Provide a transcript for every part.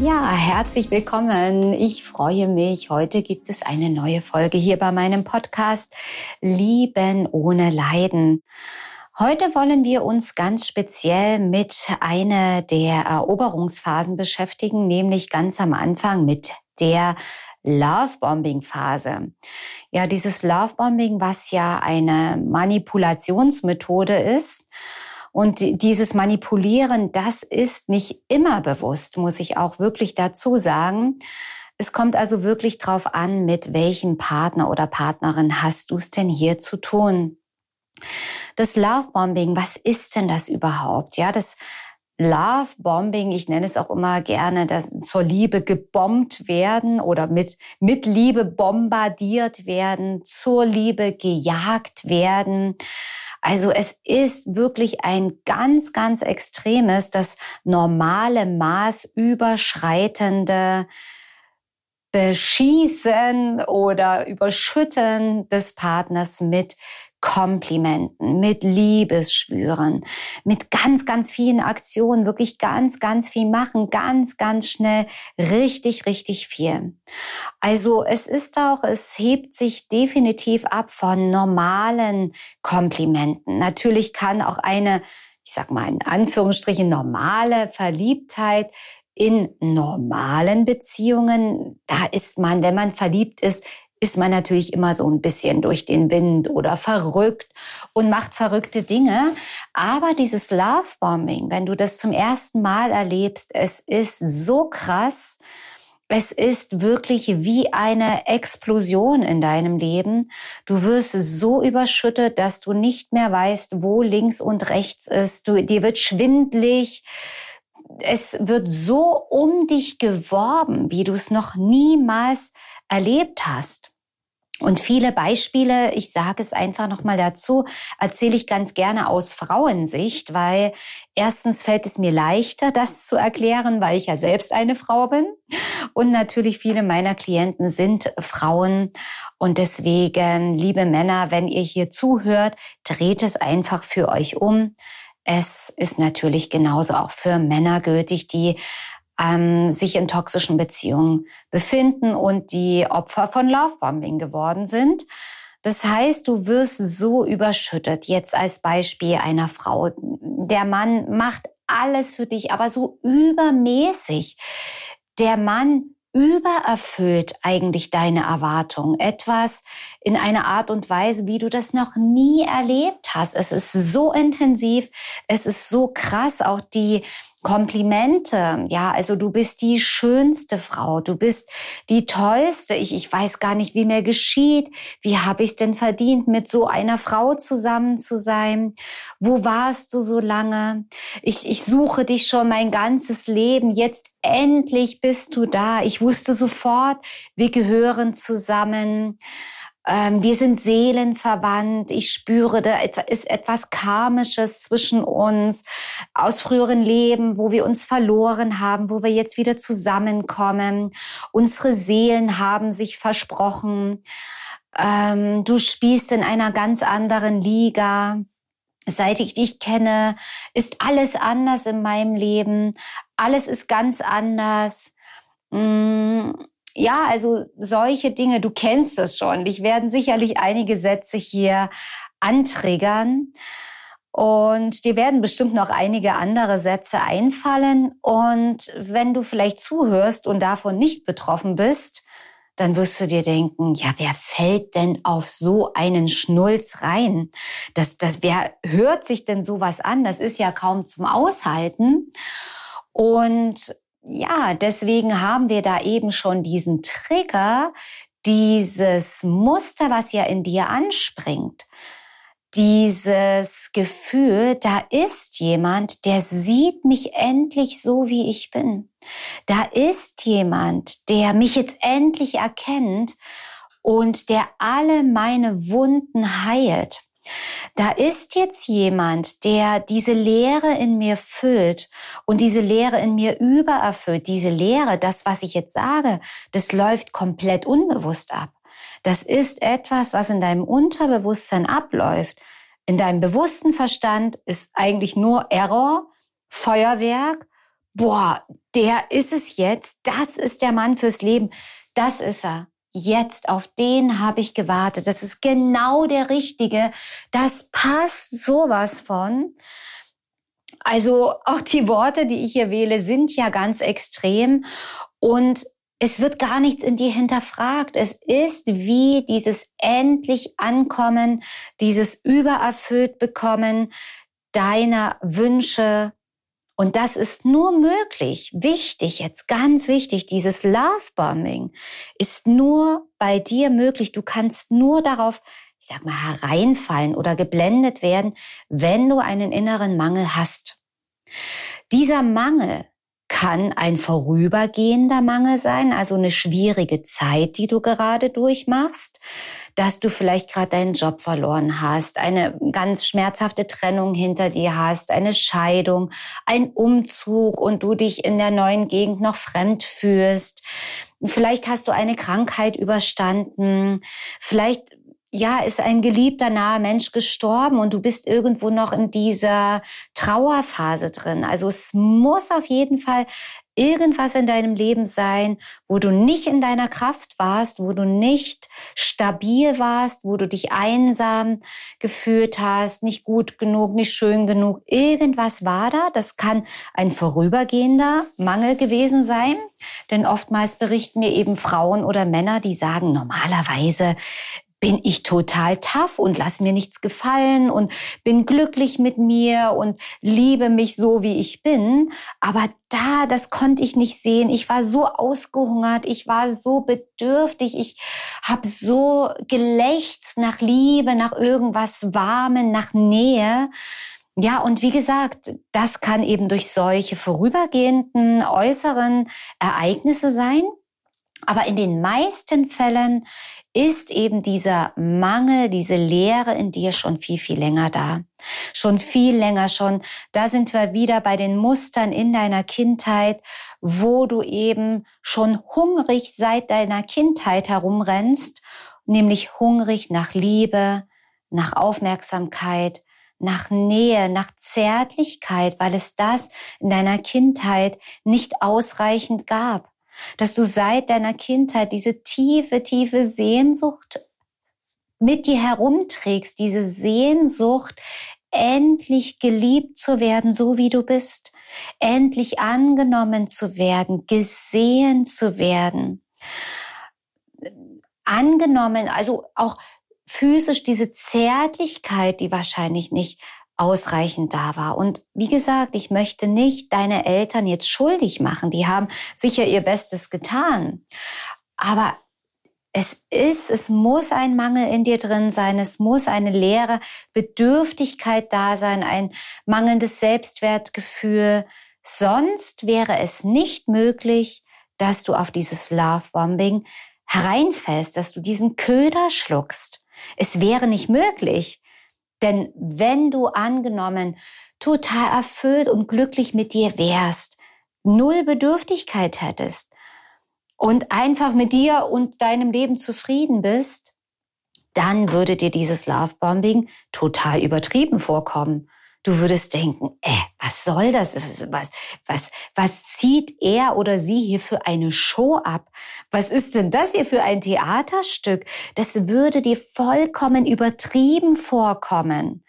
Ja, herzlich willkommen. Ich freue mich. Heute gibt es eine neue Folge hier bei meinem Podcast Lieben ohne Leiden. Heute wollen wir uns ganz speziell mit einer der Eroberungsphasen beschäftigen, nämlich ganz am Anfang mit der Lovebombing-Phase. Ja, dieses Lovebombing, was ja eine Manipulationsmethode ist, und dieses Manipulieren, das ist nicht immer bewusst, muss ich auch wirklich dazu sagen. Es kommt also wirklich drauf an, mit welchem Partner oder Partnerin hast du es denn hier zu tun. Das Lovebombing, was ist denn das überhaupt? Ja, das Lovebombing, ich nenne es auch immer gerne, das zur Liebe gebombt werden oder mit, mit Liebe bombardiert werden, zur Liebe gejagt werden. Also es ist wirklich ein ganz, ganz extremes, das normale Maß überschreitende Beschießen oder Überschütten des Partners mit Komplimenten, mit Liebesschwüren, mit ganz, ganz vielen Aktionen, wirklich ganz, ganz viel machen, ganz, ganz schnell, richtig, richtig viel. Also es ist auch, es hebt sich definitiv ab von normalen Komplimenten. Natürlich kann auch eine, ich sag mal in Anführungsstrichen, normale Verliebtheit in normalen Beziehungen, da ist man, wenn man verliebt ist, ist man natürlich immer so ein bisschen durch den Wind oder verrückt und macht verrückte Dinge. Aber dieses Lovebombing, wenn du das zum ersten Mal erlebst, es ist so krass. Es ist wirklich wie eine Explosion in deinem Leben. Du wirst so überschüttet, dass du nicht mehr weißt, wo links und rechts ist. Du, dir wird schwindlig es wird so um dich geworben, wie du es noch niemals erlebt hast. Und viele Beispiele, ich sage es einfach nochmal dazu, erzähle ich ganz gerne aus Frauensicht, weil erstens fällt es mir leichter, das zu erklären, weil ich ja selbst eine Frau bin. Und natürlich viele meiner Klienten sind Frauen. Und deswegen, liebe Männer, wenn ihr hier zuhört, dreht es einfach für euch um. Es ist natürlich genauso auch für Männer gültig, die ähm, sich in toxischen Beziehungen befinden und die Opfer von Lovebombing geworden sind. Das heißt, du wirst so überschüttet, jetzt als Beispiel einer Frau. Der Mann macht alles für dich, aber so übermäßig. Der Mann übererfüllt eigentlich deine Erwartungen. Etwas in einer Art und Weise, wie du das noch nie erlebt hast. Es ist so intensiv, es ist so krass, auch die Komplimente. Ja, also du bist die schönste Frau, du bist die tollste. Ich, ich weiß gar nicht, wie mir geschieht. Wie habe ich es denn verdient, mit so einer Frau zusammen zu sein? Wo warst du so lange? Ich, ich suche dich schon mein ganzes Leben. Jetzt endlich bist du da. Ich wusste sofort, wir gehören zusammen. Ähm, wir sind seelenverwandt. Ich spüre, da ist etwas Karmisches zwischen uns aus früheren Leben, wo wir uns verloren haben, wo wir jetzt wieder zusammenkommen. Unsere Seelen haben sich versprochen. Ähm, du spielst in einer ganz anderen Liga. Seit ich dich kenne, ist alles anders in meinem Leben. Alles ist ganz anders. Mm ja, also solche Dinge, du kennst es schon. Dich werden sicherlich einige Sätze hier antriggern. Und dir werden bestimmt noch einige andere Sätze einfallen. Und wenn du vielleicht zuhörst und davon nicht betroffen bist, dann wirst du dir denken, ja, wer fällt denn auf so einen Schnulz rein? Das, das, wer hört sich denn sowas an? Das ist ja kaum zum Aushalten. Und ja, deswegen haben wir da eben schon diesen Trigger, dieses Muster, was ja in dir anspringt dieses Gefühl, da ist jemand, der sieht mich endlich so, wie ich bin. Da ist jemand, der mich jetzt endlich erkennt und der alle meine Wunden heilt. Da ist jetzt jemand, der diese Leere in mir füllt und diese Leere in mir übererfüllt. Diese Leere, das, was ich jetzt sage, das läuft komplett unbewusst ab. Das ist etwas, was in deinem Unterbewusstsein abläuft. In deinem bewussten Verstand ist eigentlich nur Error, Feuerwerk. Boah, der ist es jetzt. Das ist der Mann fürs Leben. Das ist er. Jetzt, auf den habe ich gewartet. Das ist genau der Richtige. Das passt sowas von. Also auch die Worte, die ich hier wähle, sind ja ganz extrem. Und es wird gar nichts in dir hinterfragt. Es ist wie dieses endlich Ankommen, dieses übererfüllt bekommen deiner Wünsche. Und das ist nur möglich, wichtig, jetzt ganz wichtig, dieses Lovebombing ist nur bei dir möglich. Du kannst nur darauf, ich sag mal, hereinfallen oder geblendet werden, wenn du einen inneren Mangel hast. Dieser Mangel, kann ein vorübergehender Mangel sein, also eine schwierige Zeit, die du gerade durchmachst, dass du vielleicht gerade deinen Job verloren hast, eine ganz schmerzhafte Trennung hinter dir hast, eine Scheidung, ein Umzug und du dich in der neuen Gegend noch fremd fühlst. Vielleicht hast du eine Krankheit überstanden. Vielleicht ja, ist ein geliebter naher Mensch gestorben und du bist irgendwo noch in dieser Trauerphase drin. Also es muss auf jeden Fall irgendwas in deinem Leben sein, wo du nicht in deiner Kraft warst, wo du nicht stabil warst, wo du dich einsam gefühlt hast, nicht gut genug, nicht schön genug. Irgendwas war da. Das kann ein vorübergehender Mangel gewesen sein. Denn oftmals berichten mir eben Frauen oder Männer, die sagen, normalerweise bin ich total tough und lass mir nichts gefallen und bin glücklich mit mir und liebe mich so, wie ich bin. Aber da, das konnte ich nicht sehen. Ich war so ausgehungert, ich war so bedürftig, ich habe so gelächzt nach Liebe, nach irgendwas Warmen, nach Nähe. Ja, und wie gesagt, das kann eben durch solche vorübergehenden äußeren Ereignisse sein. Aber in den meisten Fällen ist eben dieser Mangel, diese Leere in dir schon viel, viel länger da. Schon viel länger schon. Da sind wir wieder bei den Mustern in deiner Kindheit, wo du eben schon hungrig seit deiner Kindheit herumrennst, nämlich hungrig nach Liebe, nach Aufmerksamkeit, nach Nähe, nach Zärtlichkeit, weil es das in deiner Kindheit nicht ausreichend gab dass du seit deiner Kindheit diese tiefe, tiefe Sehnsucht mit dir herumträgst, diese Sehnsucht, endlich geliebt zu werden, so wie du bist, endlich angenommen zu werden, gesehen zu werden, angenommen, also auch physisch diese Zärtlichkeit, die wahrscheinlich nicht ausreichend da war. Und wie gesagt, ich möchte nicht deine Eltern jetzt schuldig machen. Die haben sicher ihr Bestes getan. Aber es ist, es muss ein Mangel in dir drin sein, es muss eine leere Bedürftigkeit da sein, ein mangelndes Selbstwertgefühl. Sonst wäre es nicht möglich, dass du auf dieses Lovebombing hereinfällst, dass du diesen Köder schluckst. Es wäre nicht möglich. Denn wenn du angenommen total erfüllt und glücklich mit dir wärst, null Bedürftigkeit hättest und einfach mit dir und deinem Leben zufrieden bist, dann würde dir dieses Lovebombing total übertrieben vorkommen. Du würdest denken, äh, was soll das? Was, was, was zieht er oder sie hier für eine Show ab? Was ist denn das hier für ein Theaterstück? Das würde dir vollkommen übertrieben vorkommen.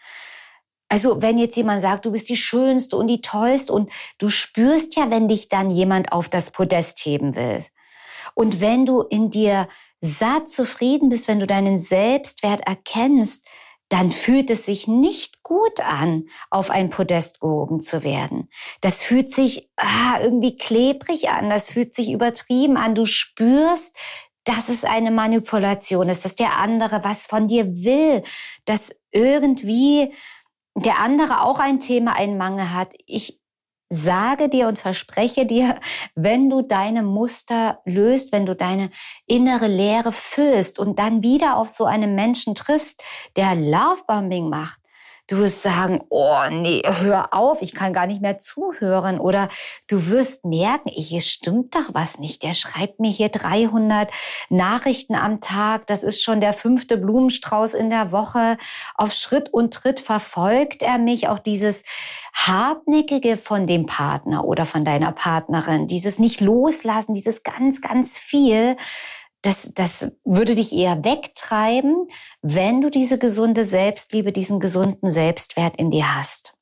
Also wenn jetzt jemand sagt, du bist die Schönste und die Tollste und du spürst ja, wenn dich dann jemand auf das Podest heben will. Und wenn du in dir satt zufrieden bist, wenn du deinen Selbstwert erkennst, dann fühlt es sich nicht gut an, auf ein Podest gehoben zu werden. Das fühlt sich ah, irgendwie klebrig an, das fühlt sich übertrieben an. Du spürst, dass es eine Manipulation ist, dass der andere was von dir will, dass irgendwie der andere auch ein Thema, einen Mangel hat. Ich sage dir und verspreche dir, wenn du deine Muster löst, wenn du deine innere Leere füllst und dann wieder auf so einen Menschen triffst, der Lovebombing macht, Du wirst sagen, oh nee, hör auf, ich kann gar nicht mehr zuhören. Oder du wirst merken, hier stimmt doch was nicht. Der schreibt mir hier 300 Nachrichten am Tag. Das ist schon der fünfte Blumenstrauß in der Woche. Auf Schritt und Tritt verfolgt er mich. Auch dieses Hartnäckige von dem Partner oder von deiner Partnerin, dieses nicht loslassen, dieses ganz, ganz viel das, das würde dich eher wegtreiben, wenn du diese gesunde Selbstliebe, diesen gesunden Selbstwert in dir hast.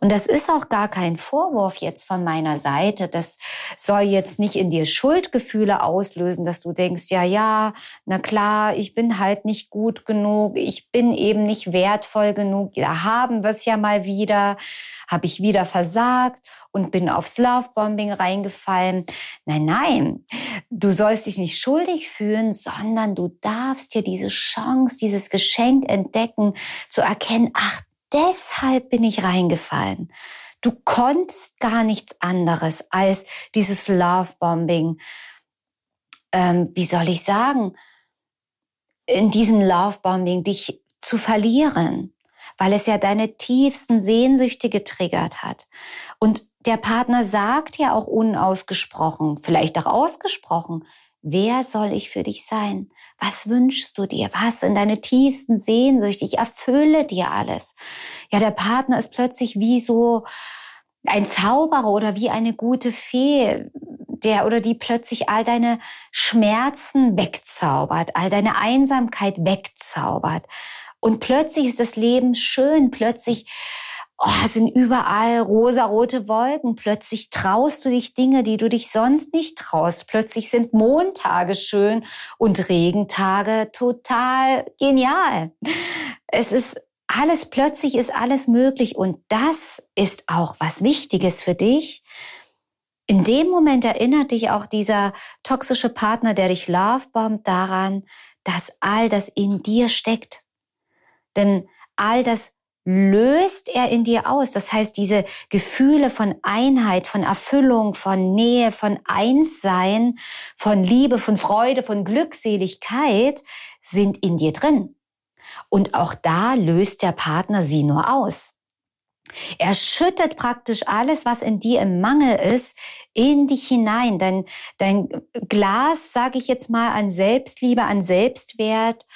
Und das ist auch gar kein Vorwurf jetzt von meiner Seite. Das soll jetzt nicht in dir Schuldgefühle auslösen, dass du denkst, ja, ja, na klar, ich bin halt nicht gut genug, ich bin eben nicht wertvoll genug, da haben wir es ja mal wieder, habe ich wieder versagt und bin aufs Lovebombing reingefallen. Nein, nein, du sollst dich nicht schuldig fühlen, sondern du darfst dir diese Chance, dieses Geschenk entdecken, zu erkennen, ach, deshalb bin ich reingefallen. Du konntest gar nichts anderes als dieses Lovebombing. Ähm, wie soll ich sagen? In diesem Lovebombing dich zu verlieren, weil es ja deine tiefsten Sehnsüchte getriggert hat. Und der Partner sagt ja auch unausgesprochen, vielleicht auch ausgesprochen, wer soll ich für dich sein? Was wünschst du dir? Was in deine tiefsten Sehnsüchte? Ich erfülle dir alles. Ja, der Partner ist plötzlich wie so ein Zauberer oder wie eine gute Fee, der oder die plötzlich all deine Schmerzen wegzaubert, all deine Einsamkeit wegzaubert. Und plötzlich ist das Leben schön, plötzlich oh, sind überall rosarote Wolken. Plötzlich traust du dich Dinge, die du dich sonst nicht traust. Plötzlich sind Montage schön und Regentage total genial. Es ist alles, plötzlich ist alles möglich und das ist auch was Wichtiges für dich. In dem Moment erinnert dich auch dieser toxische Partner, der dich lovebombt, daran, dass all das in dir steckt. Denn all das löst er in dir aus. Das heißt, diese Gefühle von Einheit, von Erfüllung, von Nähe, von Einssein, von Liebe, von Freude, von Glückseligkeit sind in dir drin. Und auch da löst der Partner sie nur aus. Er schüttet praktisch alles, was in dir im Mangel ist, in dich hinein. Dein, dein Glas, sage ich jetzt mal, an Selbstliebe, an Selbstwert,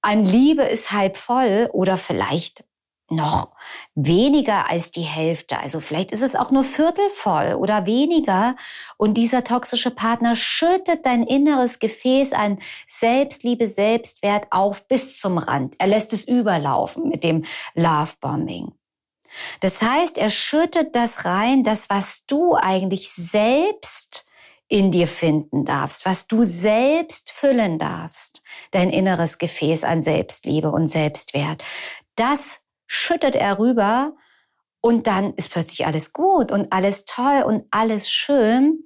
an Liebe ist halb voll oder vielleicht noch weniger als die Hälfte. Also vielleicht ist es auch nur Viertel voll oder weniger. Und dieser toxische Partner schüttet dein inneres Gefäß an Selbstliebe, Selbstwert auf bis zum Rand. Er lässt es überlaufen mit dem Lovebombing. Das heißt, er schüttet das rein, das, was du eigentlich selbst in dir finden darfst, was du selbst füllen darfst, dein inneres Gefäß an Selbstliebe und Selbstwert. Das schüttet er rüber und dann ist plötzlich alles gut und alles toll und alles schön.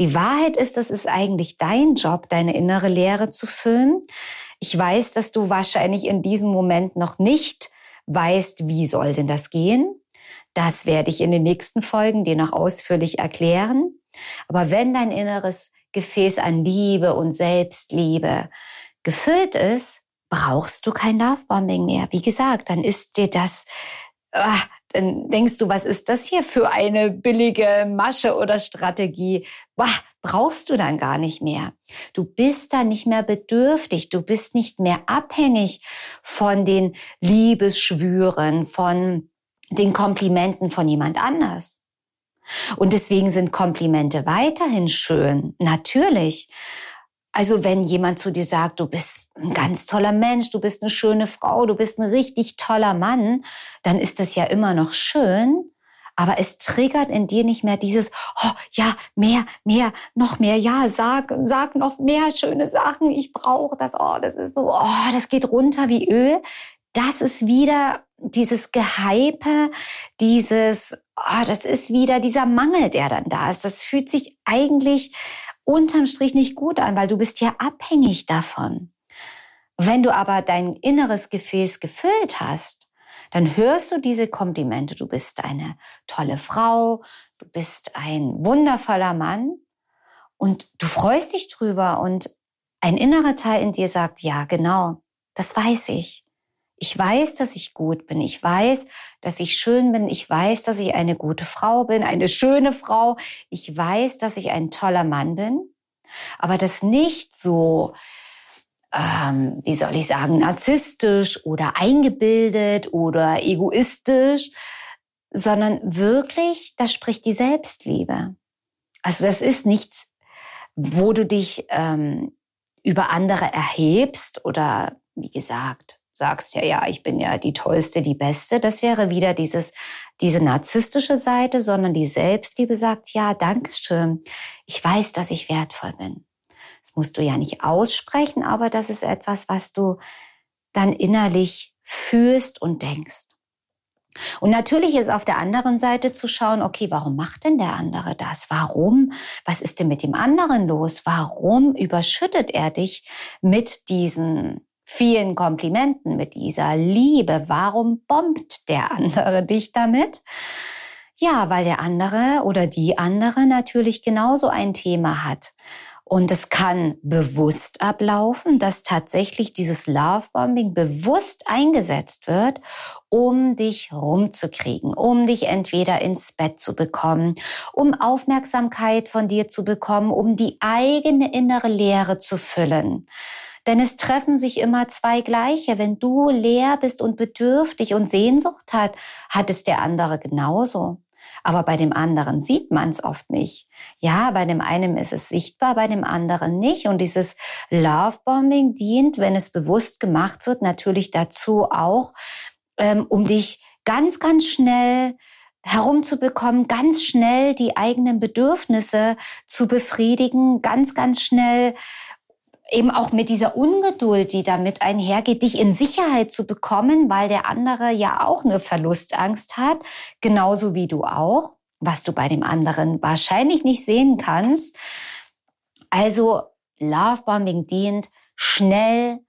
Die Wahrheit ist, das ist eigentlich dein Job, deine innere Leere zu füllen. Ich weiß, dass du wahrscheinlich in diesem Moment noch nicht weißt, wie soll denn das gehen. Das werde ich in den nächsten Folgen dir noch ausführlich erklären. Aber wenn dein inneres Gefäß an Liebe und Selbstliebe gefüllt ist, brauchst du kein Lovebombing mehr. Wie gesagt, dann ist dir das, ah, dann denkst du, was ist das hier für eine billige Masche oder Strategie? Bah, brauchst du dann gar nicht mehr. Du bist dann nicht mehr bedürftig, du bist nicht mehr abhängig von den Liebesschwüren, von den Komplimenten von jemand anders. Und deswegen sind Komplimente weiterhin schön, natürlich. Also wenn jemand zu dir sagt, du bist ein ganz toller Mensch, du bist eine schöne Frau, du bist ein richtig toller Mann, dann ist das ja immer noch schön. aber es triggert in dir nicht mehr dieses, oh ja, mehr, mehr, noch mehr, ja, sag, sag noch mehr schöne Sachen, ich brauche das, oh, das ist so, oh, das geht runter wie Öl. Das ist wieder dieses Gehype, dieses, oh, das ist wieder dieser Mangel, der dann da ist. Das fühlt sich eigentlich unterm Strich nicht gut an, weil du bist ja abhängig davon. Wenn du aber dein inneres Gefäß gefüllt hast, dann hörst du diese Komplimente. Du bist eine tolle Frau, du bist ein wundervoller Mann und du freust dich drüber und ein innerer Teil in dir sagt, ja, genau, das weiß ich. Ich weiß, dass ich gut bin. Ich weiß, dass ich schön bin. Ich weiß, dass ich eine gute Frau bin, eine schöne Frau. Ich weiß, dass ich ein toller Mann bin. Aber das nicht so ähm, wie soll ich sagen, narzisstisch oder eingebildet oder egoistisch, sondern wirklich, da spricht die Selbstliebe. Also das ist nichts, wo du dich ähm, über andere erhebst oder wie gesagt, sagst ja, ja, ich bin ja die tollste, die beste. Das wäre wieder dieses, diese narzisstische Seite, sondern die Selbstliebe sagt, ja, danke schön. Ich weiß, dass ich wertvoll bin musst du ja nicht aussprechen, aber das ist etwas, was du dann innerlich fühlst und denkst. Und natürlich ist auf der anderen Seite zu schauen, okay, warum macht denn der andere das? Warum? Was ist denn mit dem anderen los? Warum überschüttet er dich mit diesen vielen Komplimenten, mit dieser Liebe? Warum bombt der andere dich damit? Ja, weil der andere oder die andere natürlich genauso ein Thema hat. Und es kann bewusst ablaufen, dass tatsächlich dieses Lovebombing bewusst eingesetzt wird, um dich rumzukriegen, um dich entweder ins Bett zu bekommen, um Aufmerksamkeit von dir zu bekommen, um die eigene innere Leere zu füllen. Denn es treffen sich immer zwei Gleiche. Wenn du leer bist und bedürftig und Sehnsucht hat, hat es der andere genauso. Aber bei dem anderen sieht man es oft nicht. Ja, bei dem einen ist es sichtbar, bei dem anderen nicht. Und dieses Lovebombing dient, wenn es bewusst gemacht wird, natürlich dazu auch, ähm, um dich ganz, ganz schnell herumzubekommen, ganz schnell die eigenen Bedürfnisse zu befriedigen, ganz, ganz schnell eben auch mit dieser Ungeduld, die damit einhergeht, dich in Sicherheit zu bekommen, weil der andere ja auch eine Verlustangst hat, genauso wie du auch, was du bei dem anderen wahrscheinlich nicht sehen kannst. Also Lovebombing dient schnell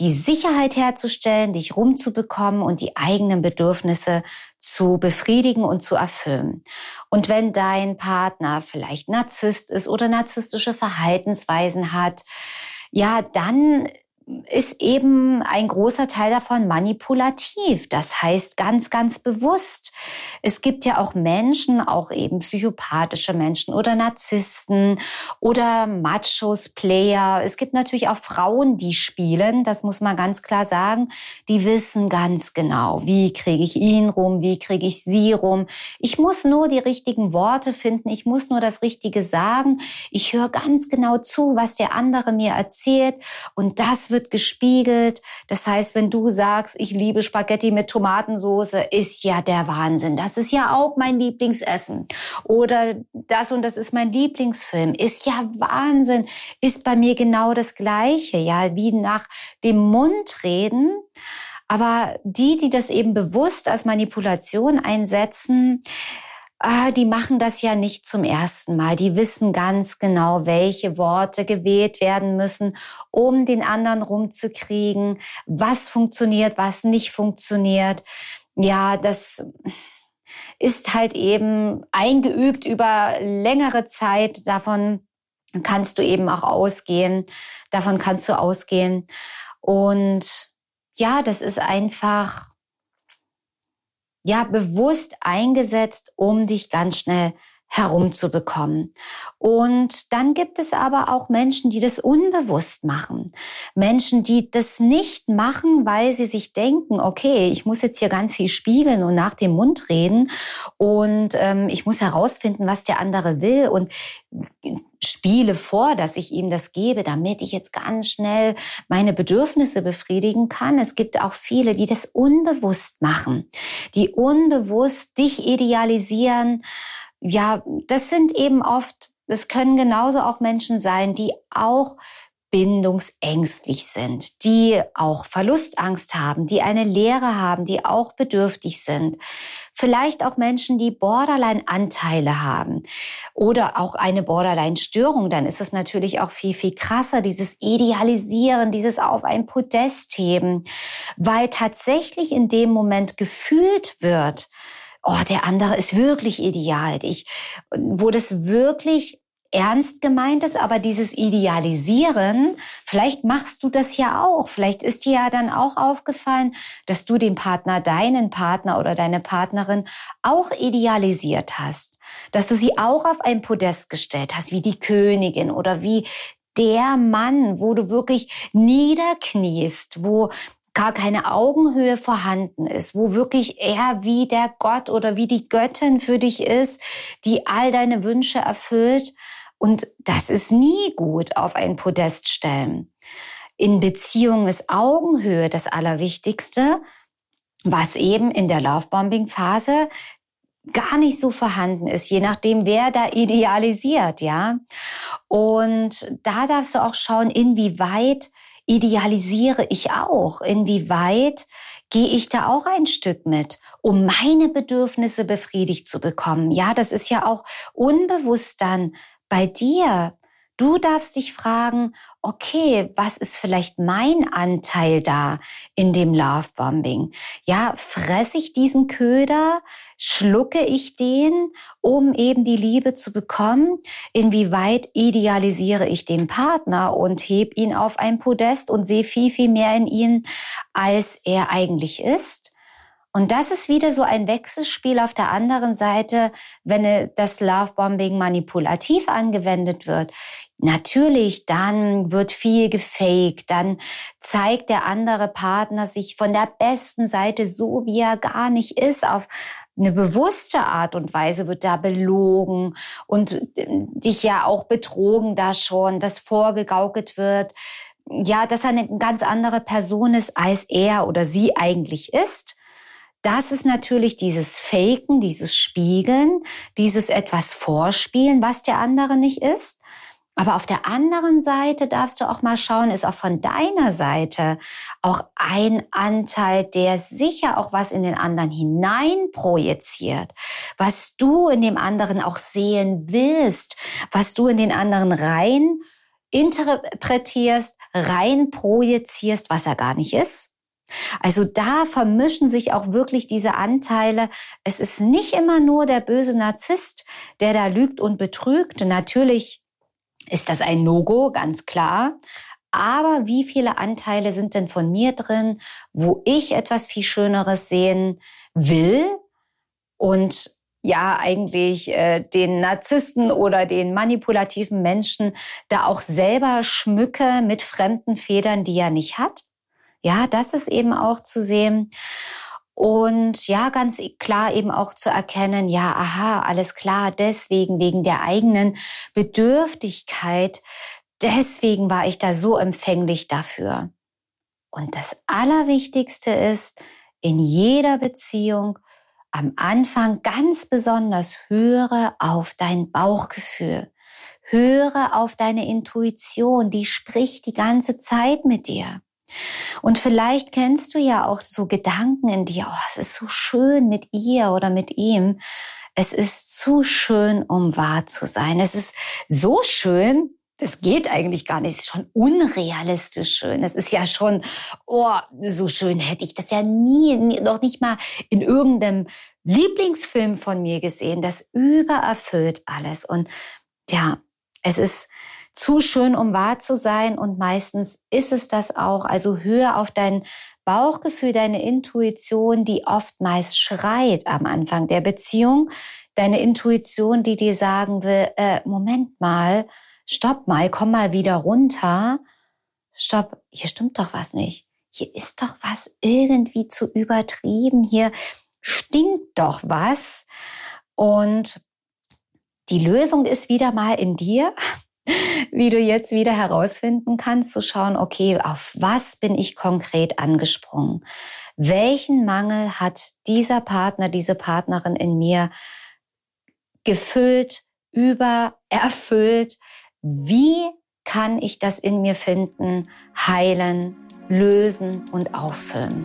die Sicherheit herzustellen, dich rumzubekommen und die eigenen Bedürfnisse zu befriedigen und zu erfüllen. Und wenn dein Partner vielleicht Narzisst ist oder narzisstische Verhaltensweisen hat, ja, dann ist eben ein großer Teil davon manipulativ. Das heißt ganz, ganz bewusst. Es gibt ja auch Menschen, auch eben psychopathische Menschen oder Narzissten oder Machos, Player. Es gibt natürlich auch Frauen, die spielen. Das muss man ganz klar sagen. Die wissen ganz genau, wie kriege ich ihn rum, wie kriege ich sie rum. Ich muss nur die richtigen Worte finden. Ich muss nur das Richtige sagen. Ich höre ganz genau zu, was der andere mir erzählt. Und das wird wird gespiegelt. Das heißt, wenn du sagst, ich liebe Spaghetti mit Tomatensoße, ist ja der Wahnsinn. Das ist ja auch mein Lieblingsessen. Oder das und das ist mein Lieblingsfilm. Ist ja Wahnsinn. Ist bei mir genau das Gleiche. Ja, wie nach dem Mund reden. Aber die, die das eben bewusst als Manipulation einsetzen, ah, die machen das ja nicht zum ersten Mal. Die wissen ganz genau, welche Worte gewählt werden müssen, um den anderen rumzukriegen, was funktioniert, was nicht funktioniert. Ja, das ist halt eben eingeübt über längere Zeit. Davon kannst du eben auch ausgehen. Davon kannst du ausgehen. Und ja, das ist einfach ja bewusst eingesetzt, um dich ganz schnell herumzubekommen. Und dann gibt es aber auch Menschen, die das unbewusst machen. Menschen, die das nicht machen, weil sie sich denken, okay, ich muss jetzt hier ganz viel spiegeln und nach dem Mund reden und ähm, ich muss herausfinden, was der andere will. Und spiele vor, dass ich ihm das gebe, damit ich jetzt ganz schnell meine Bedürfnisse befriedigen kann. Es gibt auch viele, die das unbewusst machen, die unbewusst dich idealisieren. Ja, das sind eben oft, es können genauso auch Menschen sein, die auch bindungsängstlich sind, die auch Verlustangst haben, die eine Lehre haben, die auch bedürftig sind. Vielleicht auch Menschen, die Borderline-Anteile haben oder auch eine Borderline-Störung. Dann ist es natürlich auch viel, viel krasser, dieses Idealisieren, dieses auf ein Podest heben, weil tatsächlich in dem Moment gefühlt wird, oh, der andere ist wirklich ideal. Ich, wo das wirklich ernst gemeint ist, aber dieses Idealisieren, vielleicht machst du das ja auch. Vielleicht ist dir ja dann auch aufgefallen, dass du den Partner, deinen Partner oder deine Partnerin auch idealisiert hast. Dass du sie auch auf ein Podest gestellt hast, wie die Königin oder wie der Mann, wo du wirklich niederkniest, wo gar keine Augenhöhe vorhanden ist, wo wirklich er wie der Gott oder wie die Göttin für dich ist, die all deine Wünsche erfüllt und das ist nie gut auf ein Podest stellen. In Beziehungen ist Augenhöhe das Allerwichtigste, was eben in der Lovebombing-Phase gar nicht so vorhanden ist, je nachdem, wer da idealisiert, ja. Und da darfst du auch schauen, inwieweit idealisiere ich auch, inwieweit gehe ich da auch ein Stück mit, um meine Bedürfnisse befriedigt zu bekommen. Ja, das ist ja auch unbewusst dann bei dir. Du darfst dich fragen, okay, was ist vielleicht mein Anteil da in dem Lovebombing? Ja, fresse ich diesen Köder? Schlucke ich den, um eben die Liebe zu bekommen? Inwieweit idealisiere ich den Partner und heb ihn auf ein Podest und sehe viel, viel mehr in ihn, als er eigentlich ist? Und das ist wieder so ein Wechselspiel auf der anderen Seite, wenn das Lovebombing manipulativ angewendet wird. Natürlich, dann wird viel gefaked, dann zeigt der andere Partner sich von der besten Seite so, wie er gar nicht ist, auf eine bewusste Art und Weise wird da belogen und äh, dich ja auch betrogen da schon, dass vorgegaukelt wird, ja, dass er eine ganz andere Person ist, als er oder sie eigentlich ist. Das ist natürlich dieses Faken, dieses Spiegeln, dieses etwas Vorspielen, was der andere nicht ist. Aber auf der anderen Seite darfst du auch mal schauen, ist auch von deiner Seite auch ein Anteil, der sicher auch was in den anderen hinein projiziert, was du in dem anderen auch sehen willst, was du in den anderen rein interpretierst, rein projizierst, was er gar nicht ist. Also da vermischen sich auch wirklich diese Anteile. Es ist nicht immer nur der böse Narzisst, der da lügt und betrügt. Natürlich ist das ein No-Go, ganz klar. Aber wie viele Anteile sind denn von mir drin, wo ich etwas viel Schöneres sehen will und ja eigentlich äh, den Narzissten oder den manipulativen Menschen da auch selber schmücke mit fremden Federn, die er nicht hat? Ja, das ist eben auch zu sehen. Und ja, ganz klar eben auch zu erkennen, ja, aha, alles klar, deswegen, wegen der eigenen Bedürftigkeit, deswegen war ich da so empfänglich dafür. Und das Allerwichtigste ist, in jeder Beziehung am Anfang ganz besonders höre auf dein Bauchgefühl. Höre auf deine Intuition, die spricht die ganze Zeit mit dir. Und vielleicht kennst du ja auch so Gedanken in dir, oh, es ist so schön mit ihr oder mit ihm. Es ist zu schön, um wahr zu sein. Es ist so schön, das geht eigentlich gar nicht. Es ist schon unrealistisch schön. Es ist ja schon, oh, so schön hätte ich das ja nie, nie, noch nicht mal in irgendeinem Lieblingsfilm von mir gesehen. Das übererfüllt alles. Und ja, es ist zu schön, um wahr zu sein und meistens ist es das auch. Also höre auf dein Bauchgefühl, deine Intuition, die oftmals schreit am Anfang der Beziehung. Deine Intuition, die dir sagen will, äh, Moment mal, stopp mal, komm mal wieder runter. Stopp, hier stimmt doch was nicht. Hier ist doch was irgendwie zu übertrieben. Hier stinkt doch was. Und die Lösung ist wieder mal in dir. wie du jetzt wieder herausfinden kannst, zu schauen, okay, auf was bin ich konkret angesprungen? Welchen Mangel hat dieser Partner, diese Partnerin in mir gefüllt, über, erfüllt? Wie kann ich das in mir finden, heilen, lösen und auffüllen?